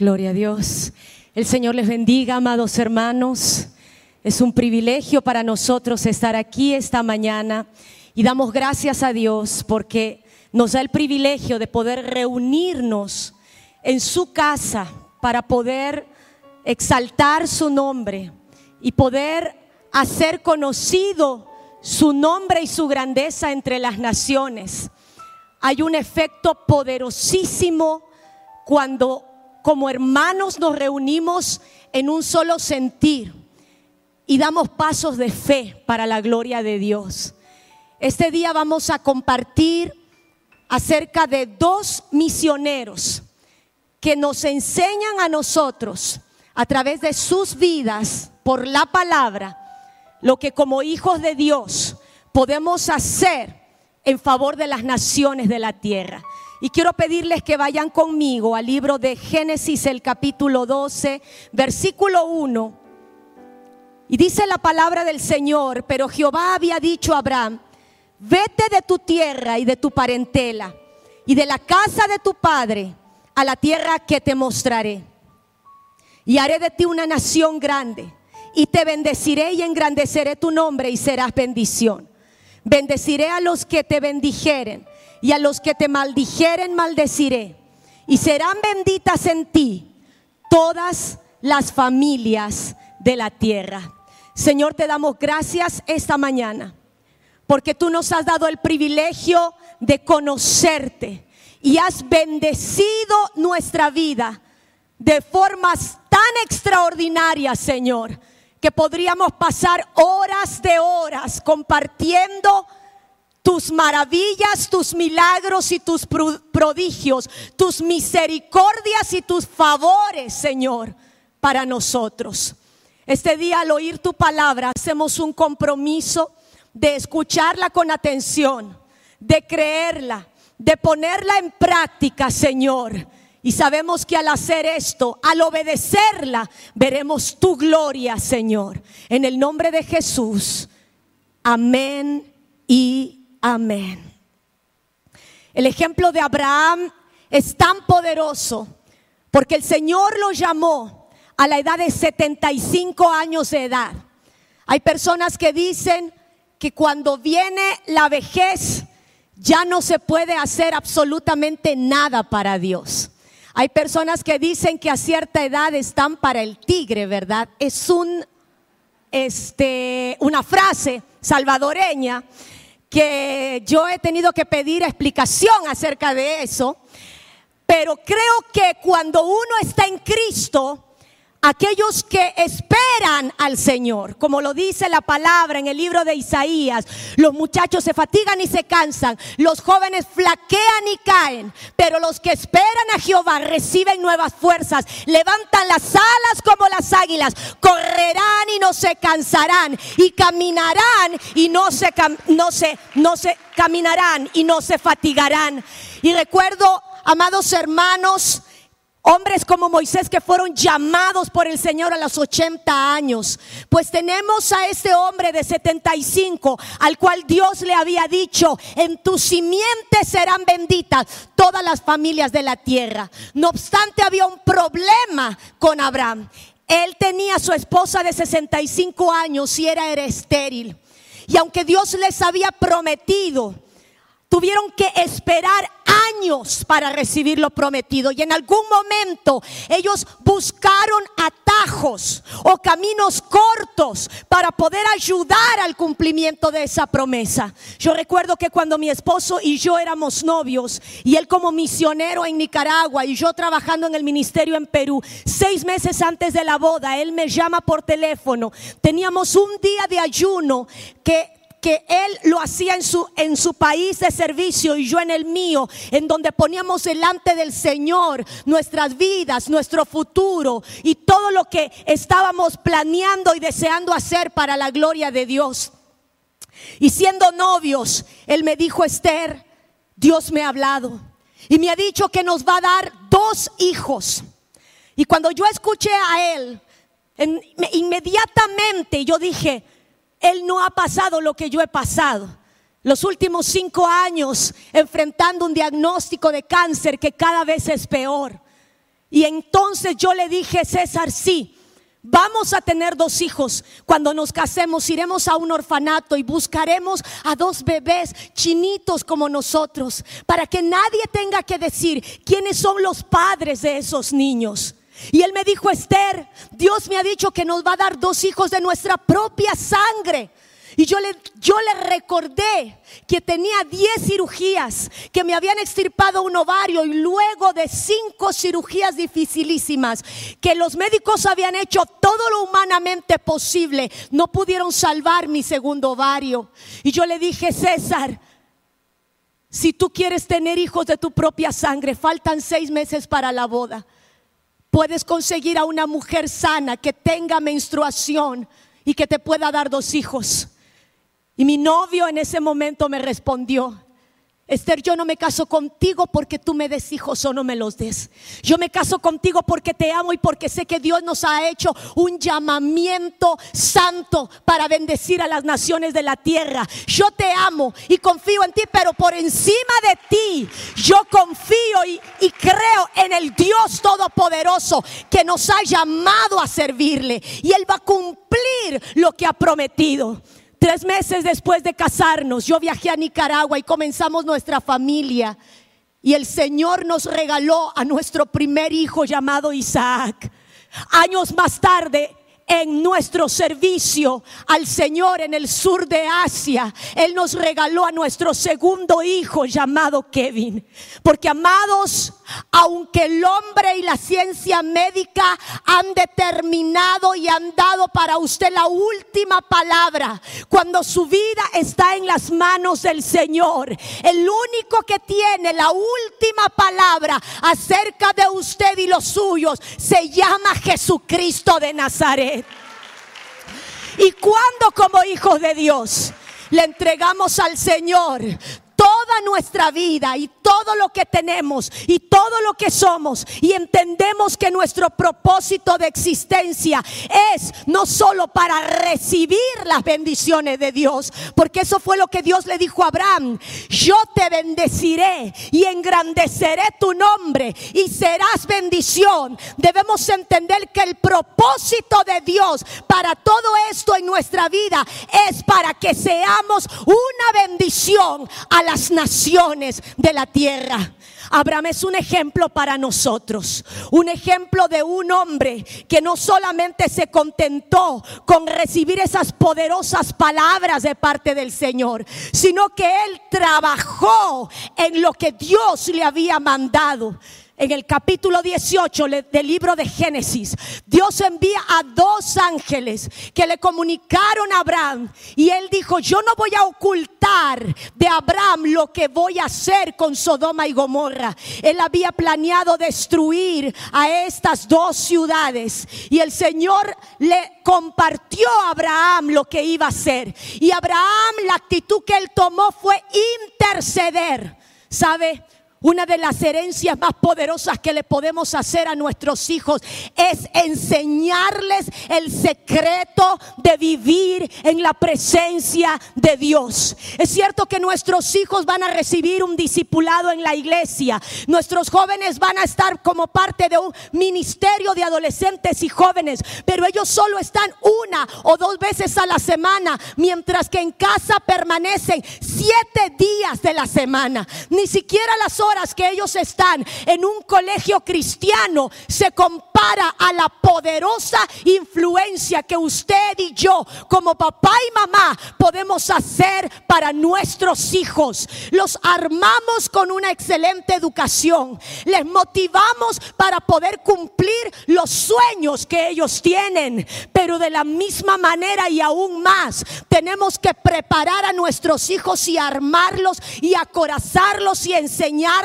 Gloria a Dios. El Señor les bendiga, amados hermanos. Es un privilegio para nosotros estar aquí esta mañana y damos gracias a Dios porque nos da el privilegio de poder reunirnos en su casa para poder exaltar su nombre y poder hacer conocido su nombre y su grandeza entre las naciones. Hay un efecto poderosísimo cuando como hermanos nos reunimos en un solo sentir y damos pasos de fe para la gloria de Dios. Este día vamos a compartir acerca de dos misioneros que nos enseñan a nosotros a través de sus vidas por la palabra lo que como hijos de Dios podemos hacer en favor de las naciones de la tierra. Y quiero pedirles que vayan conmigo al libro de Génesis, el capítulo 12, versículo 1. Y dice la palabra del Señor, pero Jehová había dicho a Abraham, vete de tu tierra y de tu parentela y de la casa de tu padre a la tierra que te mostraré. Y haré de ti una nación grande y te bendeciré y engrandeceré tu nombre y serás bendición. Bendeciré a los que te bendijeren y a los que te maldijeren maldeciré. Y serán benditas en ti todas las familias de la tierra. Señor, te damos gracias esta mañana porque tú nos has dado el privilegio de conocerte y has bendecido nuestra vida de formas tan extraordinarias, Señor, que podríamos pasar horas de horas compartiendo tus maravillas, tus milagros y tus prodigios, tus misericordias y tus favores, Señor, para nosotros. Este día al oír tu palabra hacemos un compromiso de escucharla con atención, de creerla, de ponerla en práctica, Señor. Y sabemos que al hacer esto, al obedecerla, veremos tu gloria, Señor. En el nombre de Jesús. Amén y Amén. El ejemplo de Abraham es tan poderoso porque el Señor lo llamó a la edad de 75 años de edad. Hay personas que dicen que cuando viene la vejez ya no se puede hacer absolutamente nada para Dios. Hay personas que dicen que a cierta edad están para el tigre, ¿verdad? Es un este una frase salvadoreña que yo he tenido que pedir explicación acerca de eso, pero creo que cuando uno está en Cristo, aquellos que esperan al Señor, como lo dice la palabra en el libro de Isaías, los muchachos se fatigan y se cansan, los jóvenes flaquean y caen, pero los que esperan a Jehová reciben nuevas fuerzas, levantan las alas como las águilas, correrán y no se cansarán y caminarán y no se no se no se caminarán y no se fatigarán. Y recuerdo, amados hermanos, Hombres como Moisés que fueron llamados por el Señor a los 80 años. Pues tenemos a este hombre de 75 al cual Dios le había dicho, en tu simiente serán benditas todas las familias de la tierra. No obstante había un problema con Abraham. Él tenía a su esposa de 65 años y era, era estéril. Y aunque Dios les había prometido, tuvieron que esperar años para recibir lo prometido. Y en algún momento ellos buscaron atajos o caminos cortos para poder ayudar al cumplimiento de esa promesa. Yo recuerdo que cuando mi esposo y yo éramos novios y él como misionero en Nicaragua y yo trabajando en el ministerio en Perú, seis meses antes de la boda, él me llama por teléfono. Teníamos un día de ayuno que que él lo hacía en su, en su país de servicio y yo en el mío, en donde poníamos delante del Señor nuestras vidas, nuestro futuro y todo lo que estábamos planeando y deseando hacer para la gloria de Dios. Y siendo novios, él me dijo, Esther, Dios me ha hablado y me ha dicho que nos va a dar dos hijos. Y cuando yo escuché a él, inmediatamente yo dije, él no ha pasado lo que yo he pasado. Los últimos cinco años enfrentando un diagnóstico de cáncer que cada vez es peor. Y entonces yo le dije, César, sí, Vamos a tener dos hijos. Cuando nos casemos, iremos a un orfanato y buscaremos a dos bebés chinitos como nosotros, para que nadie tenga que decir quiénes son los padres de esos niños. Y él me dijo, Esther, Dios me ha dicho que nos va a dar dos hijos de nuestra propia sangre. Y yo le, yo le recordé que tenía 10 cirugías, que me habían extirpado un ovario y luego de cinco cirugías dificilísimas, que los médicos habían hecho todo lo humanamente posible, no pudieron salvar mi segundo ovario. Y yo le dije, César, si tú quieres tener hijos de tu propia sangre, faltan seis meses para la boda. Puedes conseguir a una mujer sana que tenga menstruación y que te pueda dar dos hijos. Y mi novio en ese momento me respondió, Esther, yo no me caso contigo porque tú me des hijos o no me los des. Yo me caso contigo porque te amo y porque sé que Dios nos ha hecho un llamamiento santo para bendecir a las naciones de la tierra. Yo te amo y confío en ti, pero por encima de ti yo confío y, creo en el Dios Todopoderoso que nos ha llamado a servirle y Él va a cumplir lo que ha prometido. Tres meses después de casarnos, yo viajé a Nicaragua y comenzamos nuestra familia. Y el Señor nos regaló a nuestro primer hijo llamado Isaac. Años más tarde, en nuestro servicio al Señor en el sur de Asia, Él nos regaló a nuestro segundo hijo llamado Kevin. Porque amados, aunque el hombre y la ciencia médica han determinado y han dado para usted la última palabra, cuando su vida está en las manos del Señor, el único que tiene la última palabra acerca de usted y los suyos se llama Jesucristo de Nazaret. Y cuando como hijos de Dios le entregamos al Señor toda nuestra vida y todo lo que tenemos y todo lo que somos y entendemos que nuestro propósito de existencia es no solo para recibir las bendiciones de Dios, porque eso fue lo que Dios le dijo a Abraham, yo te bendeciré y engrandeceré tu nombre y serás bendición. Debemos entender que el propósito de Dios para todo esto en nuestra vida es para que seamos una bendición a la las naciones de la tierra. Abraham es un ejemplo para nosotros, un ejemplo de un hombre que no solamente se contentó con recibir esas poderosas palabras de parte del Señor, sino que él trabajó en lo que Dios le había mandado en el capítulo 18 del libro de Génesis, Dios envía a dos ángeles que le comunicaron a Abraham y él dijo, yo no voy a ocultar de Abraham lo que voy a hacer con Sodoma y Gomorra. Él había planeado destruir a estas dos ciudades y el Señor le compartió a Abraham lo que iba a hacer. Y Abraham la actitud que él tomó fue interceder. ¿Sabe? Una de las herencias más poderosas que le podemos hacer a nuestros hijos es enseñarles el secreto de vivir en la presencia de Dios. Es cierto que nuestros hijos van a recibir un discipulado en la iglesia. Nuestros jóvenes van a estar como parte de un ministerio de adolescentes y jóvenes, pero ellos solo están una o dos veces a la semana, mientras que en casa permanecen siete días de la semana. Ni siquiera las horas que ellos están en un colegio cristiano se compara a la poderosa influencia que usted y yo como papá y mamá podemos hacer para nuestros hijos. Los armamos con una excelente educación. Les motivamos para poder cumplir los sueños que ellos tienen. Pero de la misma manera y aún más, tenemos que preparar a nuestros hijos y armarlos y acorazarlos y enseñar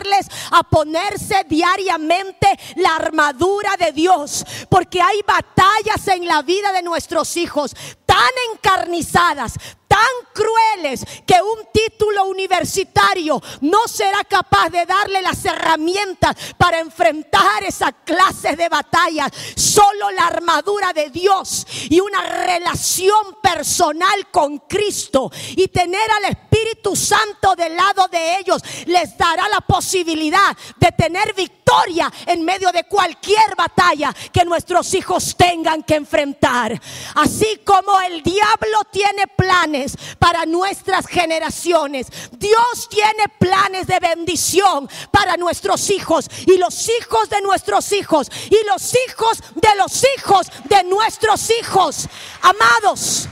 a ponerse diariamente la armadura de Dios. Porque hay batallas en la vida de nuestros hijos tan encarnizadas, tan crueles que un título universitario no será capaz de darle las herramientas para enfrentar esa clase de batallas. Solo la armadura de Dios y una relación personal con Cristo y tener al Espíritu Santo del lado de ellos les dará la posibilidad de tener victoria victoria en medio de cualquier batalla que nuestros hijos tengan que enfrentar. Así como el diablo tiene planes para nuestras generaciones, Dios tiene planes de bendición para nuestros hijos y los hijos de nuestros hijos y los hijos de los hijos de nuestros hijos. Amados,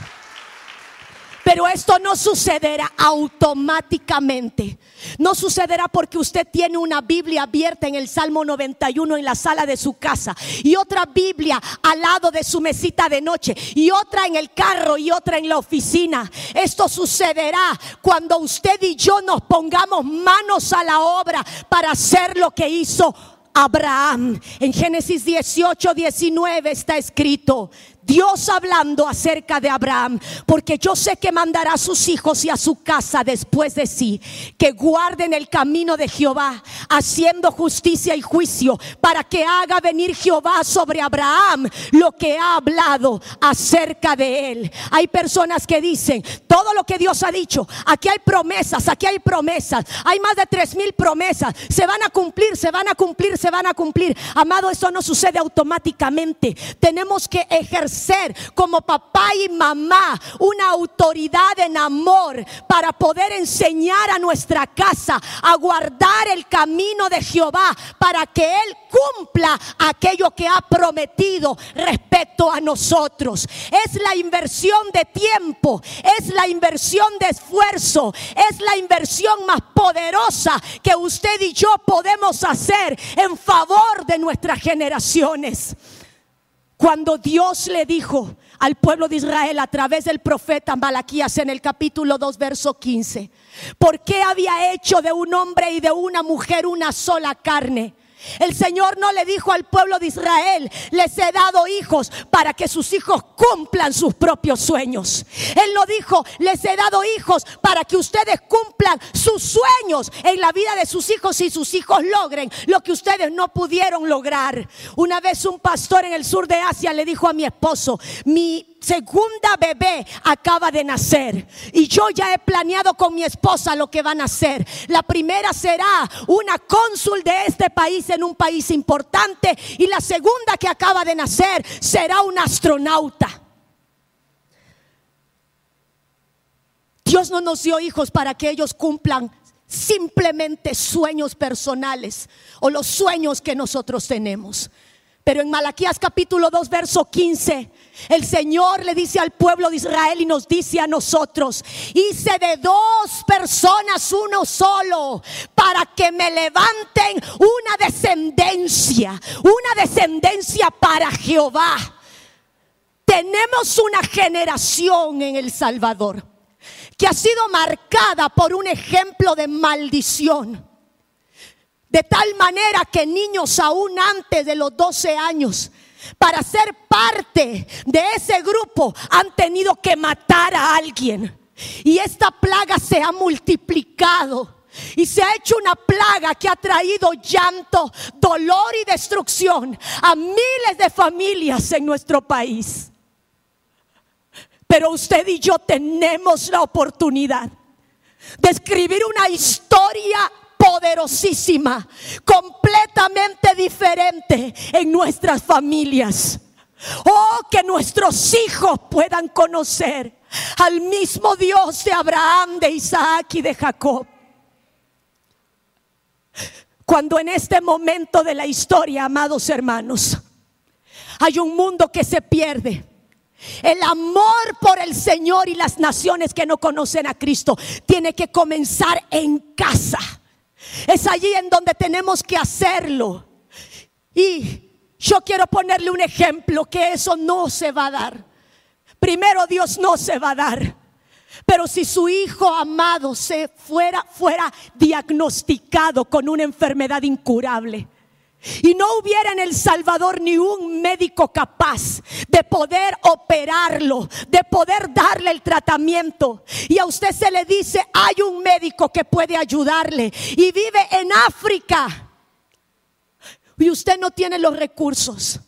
pero esto no sucederá automáticamente. No sucederá porque usted tiene una Biblia abierta en el Salmo 91 en la sala de su casa y otra Biblia al lado de su mesita de noche y otra en el carro y otra en la oficina. Esto sucederá cuando usted y yo nos pongamos manos a la obra para hacer lo que hizo Abraham. En Génesis 18, 19 está escrito, Dios hablando acerca de Abraham, porque yo sé que mandará a sus hijos y a su casa después de sí, que guarden el camino de Jehová, haciendo justicia y juicio, para que haga venir Jehová sobre Abraham lo que ha hablado acerca de él. Hay personas que dicen, todo lo que Dios ha dicho, aquí hay promesas, aquí hay promesas, hay más de tres mil promesas, se van a cumplir, se van a cumplir, se van a cumplir. Amado, eso no sucede automáticamente. Tenemos que ejercer ser como papá y mamá una autoridad en amor para poder enseñar a nuestra casa a guardar el camino de Jehová para que Él cumpla aquello que ha prometido respecto a nosotros. Es la inversión de tiempo, es la inversión de esfuerzo, es la inversión más poderosa que usted y yo podemos hacer en favor de nuestras generaciones. Cuando Dios le dijo al pueblo de Israel a través del profeta Malaquías en el capítulo 2, verso 15, ¿por qué había hecho de un hombre y de una mujer una sola carne? El Señor no le dijo al pueblo de Israel, les he dado hijos para que sus hijos cumplan sus propios sueños. Él no dijo, les he dado hijos para que ustedes cumplan sus sueños en la vida de sus hijos y sus hijos logren lo que ustedes no pudieron lograr. Una vez un pastor en el sur de Asia le dijo a mi esposo, mi segunda bebé acaba de nacer y yo ya he planeado con mi esposa lo que van a hacer. La primera será una cónsul de este país en un país importante y la segunda que acaba de nacer será un astronauta. Dios no nos dio hijos para que ellos cumplan simplemente sueños personales o los sueños que nosotros tenemos. Pero en Malaquías capítulo 2, verso 15, el Señor le dice al pueblo de Israel y nos dice a nosotros, hice de dos personas uno solo para que me levanten una descendencia, una descendencia para Jehová. Tenemos una generación en El Salvador que ha sido marcada por un ejemplo de maldición de tal manera que niños aún antes de los 12 años, para ser parte de ese grupo, han tenido que matar a alguien. Y esta plaga se ha multiplicado. Y se ha hecho una plaga que ha traído llanto, dolor y destrucción a miles de familias en nuestro país. Pero usted y yo tenemos la oportunidad de escribir una historia poderosísima, completamente diferente en nuestras familias. Oh, que nuestros hijos puedan conocer al mismo Dios de Abraham, de Isaac y de Jacob. Cuando en este momento de la historia, amados hermanos, hay un mundo que se pierde. El amor por el Señor y las naciones que no conocen a Cristo tiene que comenzar en casa. Es allí en donde tenemos que hacerlo. Y yo quiero ponerle un ejemplo que eso no se va a dar. Primero Dios no se va a dar. Pero si su hijo amado se fuera fuera diagnosticado con una enfermedad incurable, y no hubiera en El Salvador ni un médico capaz de poder operarlo, de poder darle el tratamiento. Y a usted se le dice, hay un médico que puede ayudarle y vive en África. Y usted no tiene los recursos.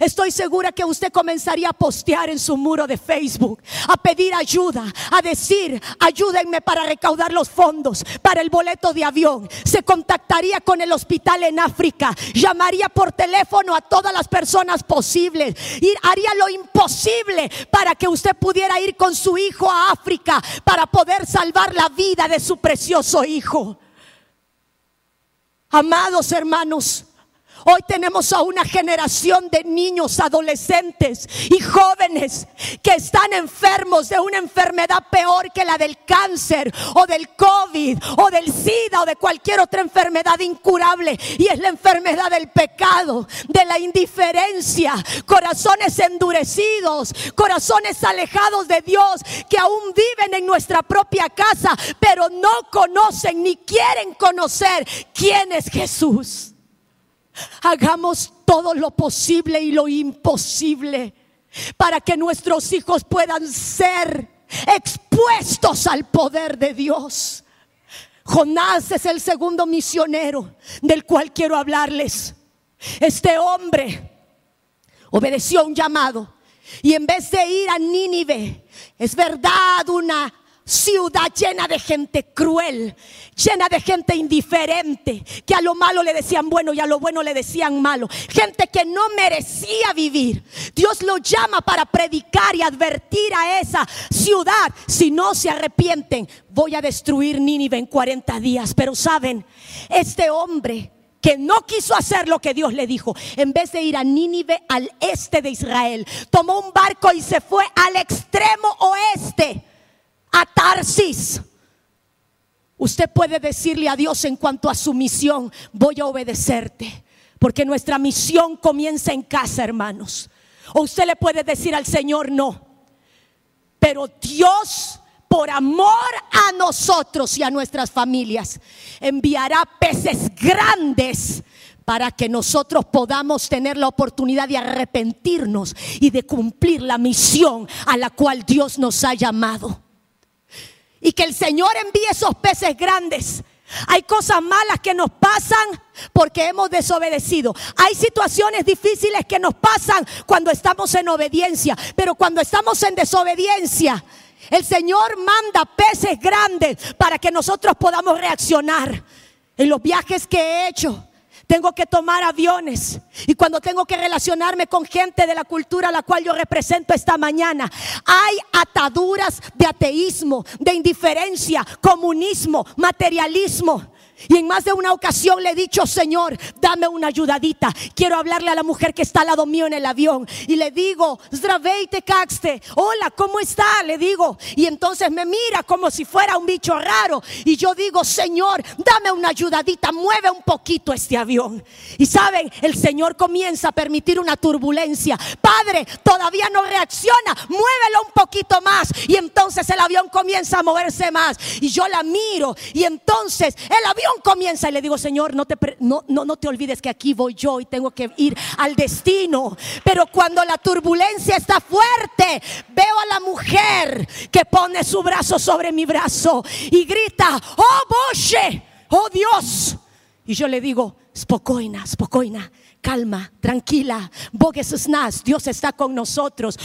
Estoy segura que usted comenzaría a postear en su muro de Facebook, a pedir ayuda, a decir, ayúdenme para recaudar los fondos para el boleto de avión. Se contactaría con el hospital en África, llamaría por teléfono a todas las personas posibles y haría lo imposible para que usted pudiera ir con su hijo a África para poder salvar la vida de su precioso hijo. Amados hermanos, Hoy tenemos a una generación de niños, adolescentes y jóvenes que están enfermos de una enfermedad peor que la del cáncer o del COVID o del SIDA o de cualquier otra enfermedad incurable. Y es la enfermedad del pecado, de la indiferencia, corazones endurecidos, corazones alejados de Dios que aún viven en nuestra propia casa, pero no conocen ni quieren conocer quién es Jesús. Hagamos todo lo posible y lo imposible para que nuestros hijos puedan ser expuestos al poder de Dios. Jonás es el segundo misionero del cual quiero hablarles. Este hombre obedeció un llamado y en vez de ir a Nínive, es verdad, una ciudad llena de gente cruel, llena de gente indiferente, que a lo malo le decían bueno y a lo bueno le decían malo, gente que no merecía vivir. Dios lo llama para predicar y advertir a esa ciudad, si no se arrepienten, voy a destruir Nínive en 40 días. Pero saben, este hombre que no quiso hacer lo que Dios le dijo, en vez de ir a Nínive al este de Israel, tomó un barco y se fue al extremo oeste a Tarsis. Usted puede decirle a Dios en cuanto a su misión, voy a obedecerte, porque nuestra misión comienza en casa, hermanos. O usted le puede decir al Señor, no. Pero Dios, por amor a nosotros y a nuestras familias, enviará peces grandes para que nosotros podamos tener la oportunidad de arrepentirnos y de cumplir la misión a la cual Dios nos ha llamado y que el Señor envíe esos peces grandes. Hay cosas malas que nos pasan porque hemos desobedecido. Hay situaciones difíciles que nos pasan cuando estamos en obediencia, pero cuando estamos en desobediencia, el Señor manda peces grandes para que nosotros podamos reaccionar. En los viajes que he hecho, tengo que tomar aviones. Y cuando tengo que relacionarme con gente de la cultura a la cual yo represento esta mañana, hay ataduras de ateísmo, de indiferencia, comunismo, materialismo. Y en más de una ocasión le he dicho, Señor, dame una ayudadita. Quiero hablarle a la mujer que está al lado mío en el avión. Y le digo, Zdraveite Caxte, hola, ¿cómo está? Le digo. Y entonces me mira como si fuera un bicho raro. Y yo digo, Señor, dame una ayudadita, mueve un poquito este avión. Y saben, el Señor comienza a permitir una turbulencia. Padre, todavía no reacciona, muévelo un poquito más. Y entonces el avión comienza a moverse más. Y yo la miro. Y entonces el avión comienza y le digo, Señor, no te, no, no, no te olvides que aquí voy yo y tengo que ir al destino. Pero cuando la turbulencia está fuerte, veo a la mujer que pone su brazo sobre mi brazo y grita, oh Boche, oh Dios. Y yo le digo, spokoina, spokoina calma, tranquila. Dios está con nosotros.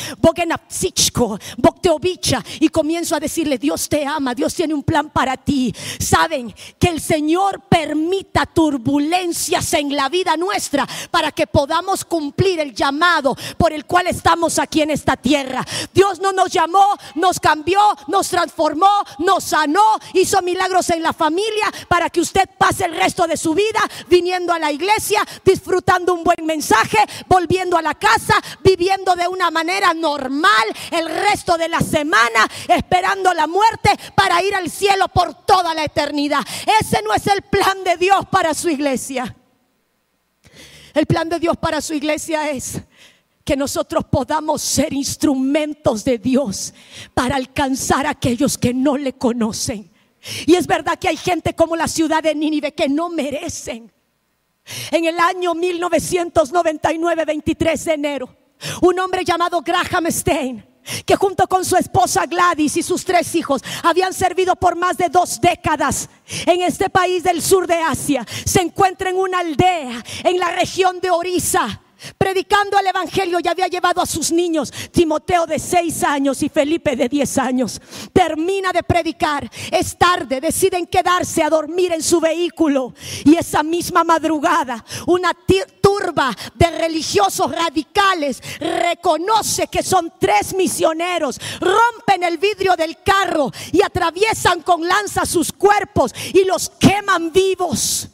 Y comienzo a decirle, Dios te ama, Dios tiene un plan para ti. Saben que el Señor permita turbulencias en la vida nuestra para que podamos cumplir el llamado por el cual estamos aquí en esta tierra. Dios no nos llamó, nos cambió, nos transformó, nos sanó, hizo milagros en la familia para que usted pase el resto de su vida viniendo a la iglesia, disfrutando un buen mensaje, volviendo a la casa, viviendo de una manera normal el resto de la semana, esperando la muerte para ir al cielo por toda la eternidad. Ese no es el plan de Dios para su iglesia. El plan de Dios para su iglesia es que nosotros podamos ser instrumentos de Dios para alcanzar a aquellos que no le conocen. Y es verdad que hay gente como la ciudad de Nínive que no merecen en el año 1999, 23 de enero, un hombre llamado Graham Stein, que junto con su esposa Gladys y sus tres hijos habían servido por más de dos décadas en este país del sur de Asia, se encuentra en una aldea en la región de Orissa predicando el Evangelio, ya había llevado a sus niños, Timoteo de seis años y Felipe de diez años. Termina de predicar, es tarde, deciden quedarse a dormir en su vehículo y esa misma madrugada una turba de religiosos radicales reconoce que son tres misioneros, rompen el vidrio del carro y atraviesan con lanza sus cuerpos y los queman vivos.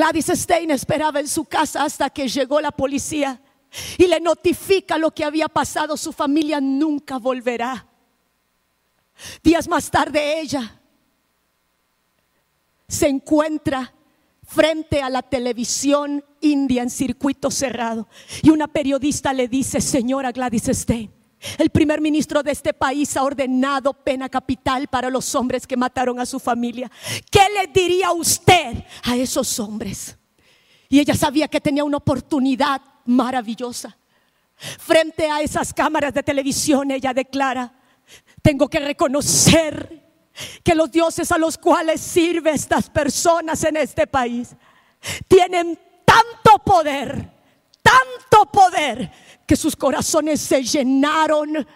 Gladys Stein esperaba en su casa hasta que llegó la policía y le notifica lo que había pasado. Su familia nunca volverá. Días más tarde ella se encuentra frente a la televisión india en circuito cerrado y una periodista le dice, señora Gladys Stein, el primer ministro de este país ha ordenado pena capital para los hombres que mataron a su familia. ¿Qué le diría usted a esos hombres? Y ella sabía que tenía una oportunidad maravillosa. Frente a esas cámaras de televisión, ella declara, tengo que reconocer que los dioses a los cuales sirve estas personas en este país tienen tanto poder, tanto poder que sus corazones se llenaron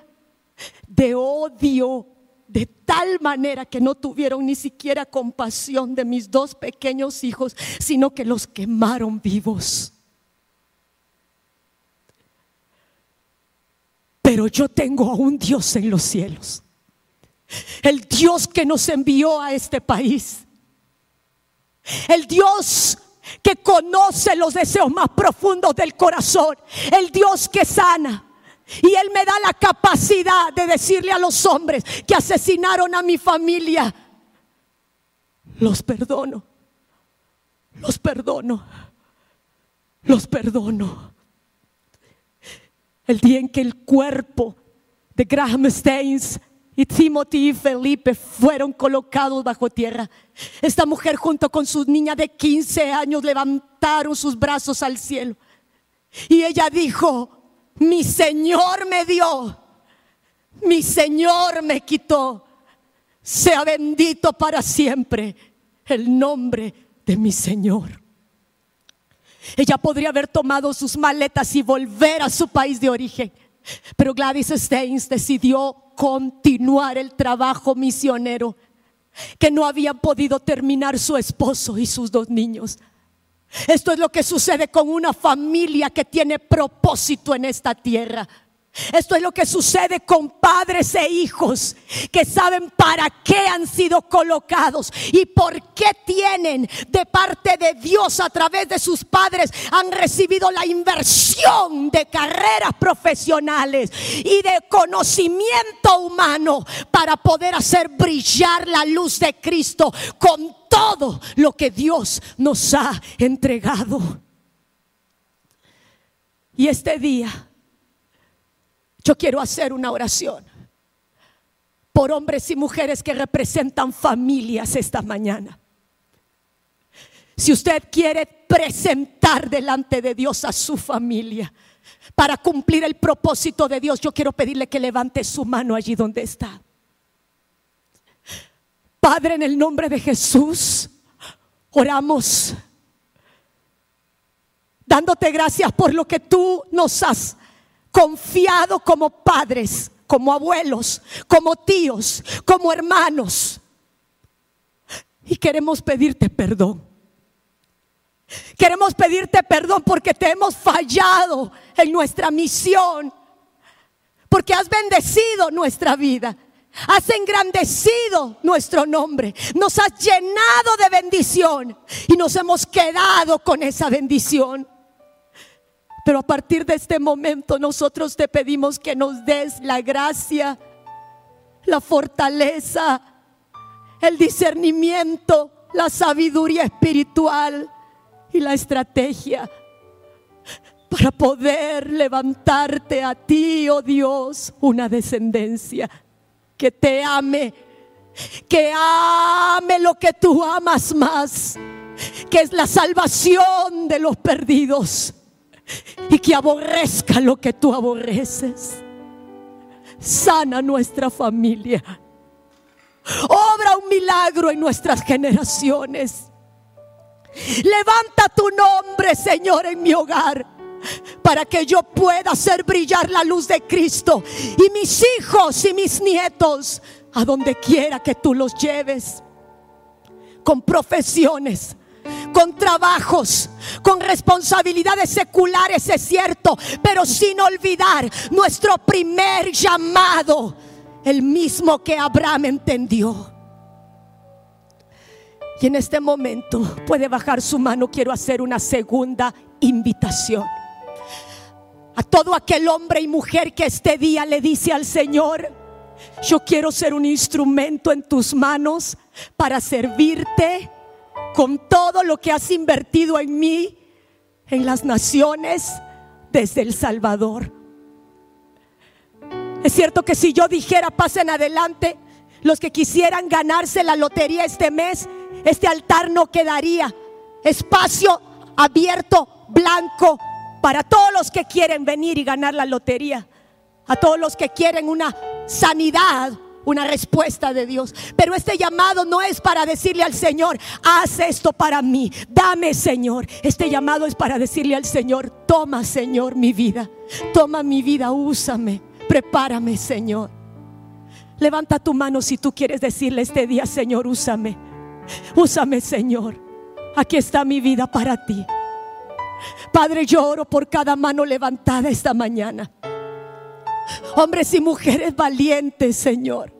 de odio de tal manera que no tuvieron ni siquiera compasión de mis dos pequeños hijos, sino que los quemaron vivos. Pero yo tengo a un Dios en los cielos, el Dios que nos envió a este país, el Dios que conoce los deseos más profundos del corazón, el Dios que sana. Y Él me da la capacidad de decirle a los hombres que asesinaron a mi familia, los perdono, los perdono, los perdono. El día en que el cuerpo de Graham Staines y Timothy y Felipe fueron colocados bajo tierra. Esta mujer junto con su niña de 15 años levantaron sus brazos al cielo. Y ella dijo, mi Señor me dio, mi Señor me quitó. Sea bendito para siempre el nombre de mi Señor. Ella podría haber tomado sus maletas y volver a su país de origen. Pero Gladys Steins decidió continuar el trabajo misionero que no habían podido terminar su esposo y sus dos niños. Esto es lo que sucede con una familia que tiene propósito en esta tierra. Esto es lo que sucede con padres e hijos que saben para qué han sido colocados y por qué tienen de parte de Dios a través de sus padres han recibido la inversión de carreras profesionales y de conocimiento humano para poder hacer brillar la luz de Cristo con todo lo que Dios nos ha entregado. Y este día yo quiero hacer una oración por hombres y mujeres que representan familias esta mañana. Si usted quiere presentar delante de Dios a su familia para cumplir el propósito de Dios, yo quiero pedirle que levante su mano allí donde está. Padre, en el nombre de Jesús, oramos dándote gracias por lo que tú nos has confiado como padres, como abuelos, como tíos, como hermanos. Y queremos pedirte perdón. Queremos pedirte perdón porque te hemos fallado en nuestra misión. Porque has bendecido nuestra vida. Has engrandecido nuestro nombre. Nos has llenado de bendición. Y nos hemos quedado con esa bendición. Pero a partir de este momento nosotros te pedimos que nos des la gracia, la fortaleza, el discernimiento, la sabiduría espiritual y la estrategia para poder levantarte a ti, oh Dios, una descendencia que te ame, que ame lo que tú amas más, que es la salvación de los perdidos y que aborrezca lo que tú aborreces. Sana nuestra familia. Obra un milagro en nuestras generaciones. Levanta tu nombre, Señor, en mi hogar para que yo pueda hacer brillar la luz de Cristo y mis hijos y mis nietos a donde quiera que tú los lleves, con profesiones, con trabajos, con responsabilidades seculares, es cierto, pero sin olvidar nuestro primer llamado, el mismo que Abraham entendió. Y en este momento puede bajar su mano, quiero hacer una segunda invitación. A todo aquel hombre y mujer que este día le dice al Señor, yo quiero ser un instrumento en tus manos para servirte con todo lo que has invertido en mí, en las naciones, desde El Salvador. Es cierto que si yo dijera, pasen adelante, los que quisieran ganarse la lotería este mes, este altar no quedaría. Espacio abierto, blanco, para todos los que quieren venir y ganar la lotería. A todos los que quieren una sanidad, una respuesta de Dios. Pero este llamado no es para decirle al Señor, haz esto para mí, dame Señor. Este llamado es para decirle al Señor, toma Señor mi vida, toma mi vida, úsame, prepárame Señor. Levanta tu mano si tú quieres decirle este día, Señor, úsame, úsame Señor. Aquí está mi vida para ti. Padre, yo oro por cada mano levantada esta mañana. Hombres y mujeres valientes, Señor.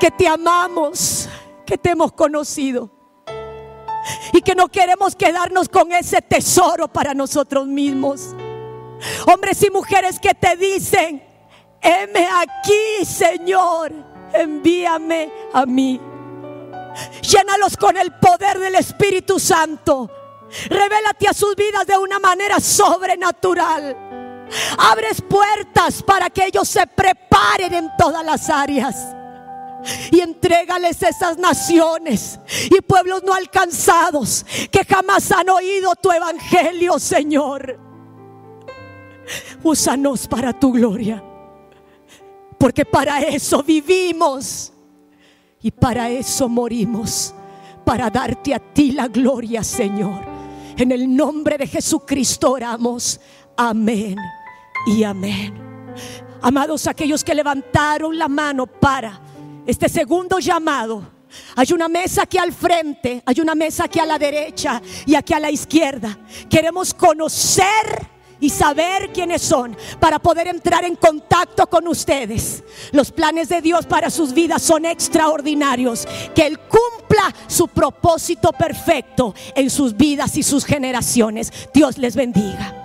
Que te amamos, que te hemos conocido. Y que no queremos quedarnos con ese tesoro para nosotros mismos. Hombres y mujeres que te dicen, heme aquí, Señor, envíame a mí. Llénalos con el poder del Espíritu Santo. Revélate a sus vidas de una manera sobrenatural. Abres puertas para que ellos se preparen en todas las áreas. Y entrégales esas naciones y pueblos no alcanzados que jamás han oído tu evangelio, Señor. Úsanos para tu gloria. Porque para eso vivimos y para eso morimos. Para darte a ti la gloria, Señor. En el nombre de Jesucristo oramos. Amén y amén. Amados, aquellos que levantaron la mano para este segundo llamado. Hay una mesa aquí al frente, hay una mesa aquí a la derecha y aquí a la izquierda. Queremos conocer y saber quiénes son para poder entrar en contacto con ustedes. Los planes de Dios para sus vidas son extraordinarios. Que Él cumpla su propósito perfecto en sus vidas y sus generaciones. Dios les bendiga.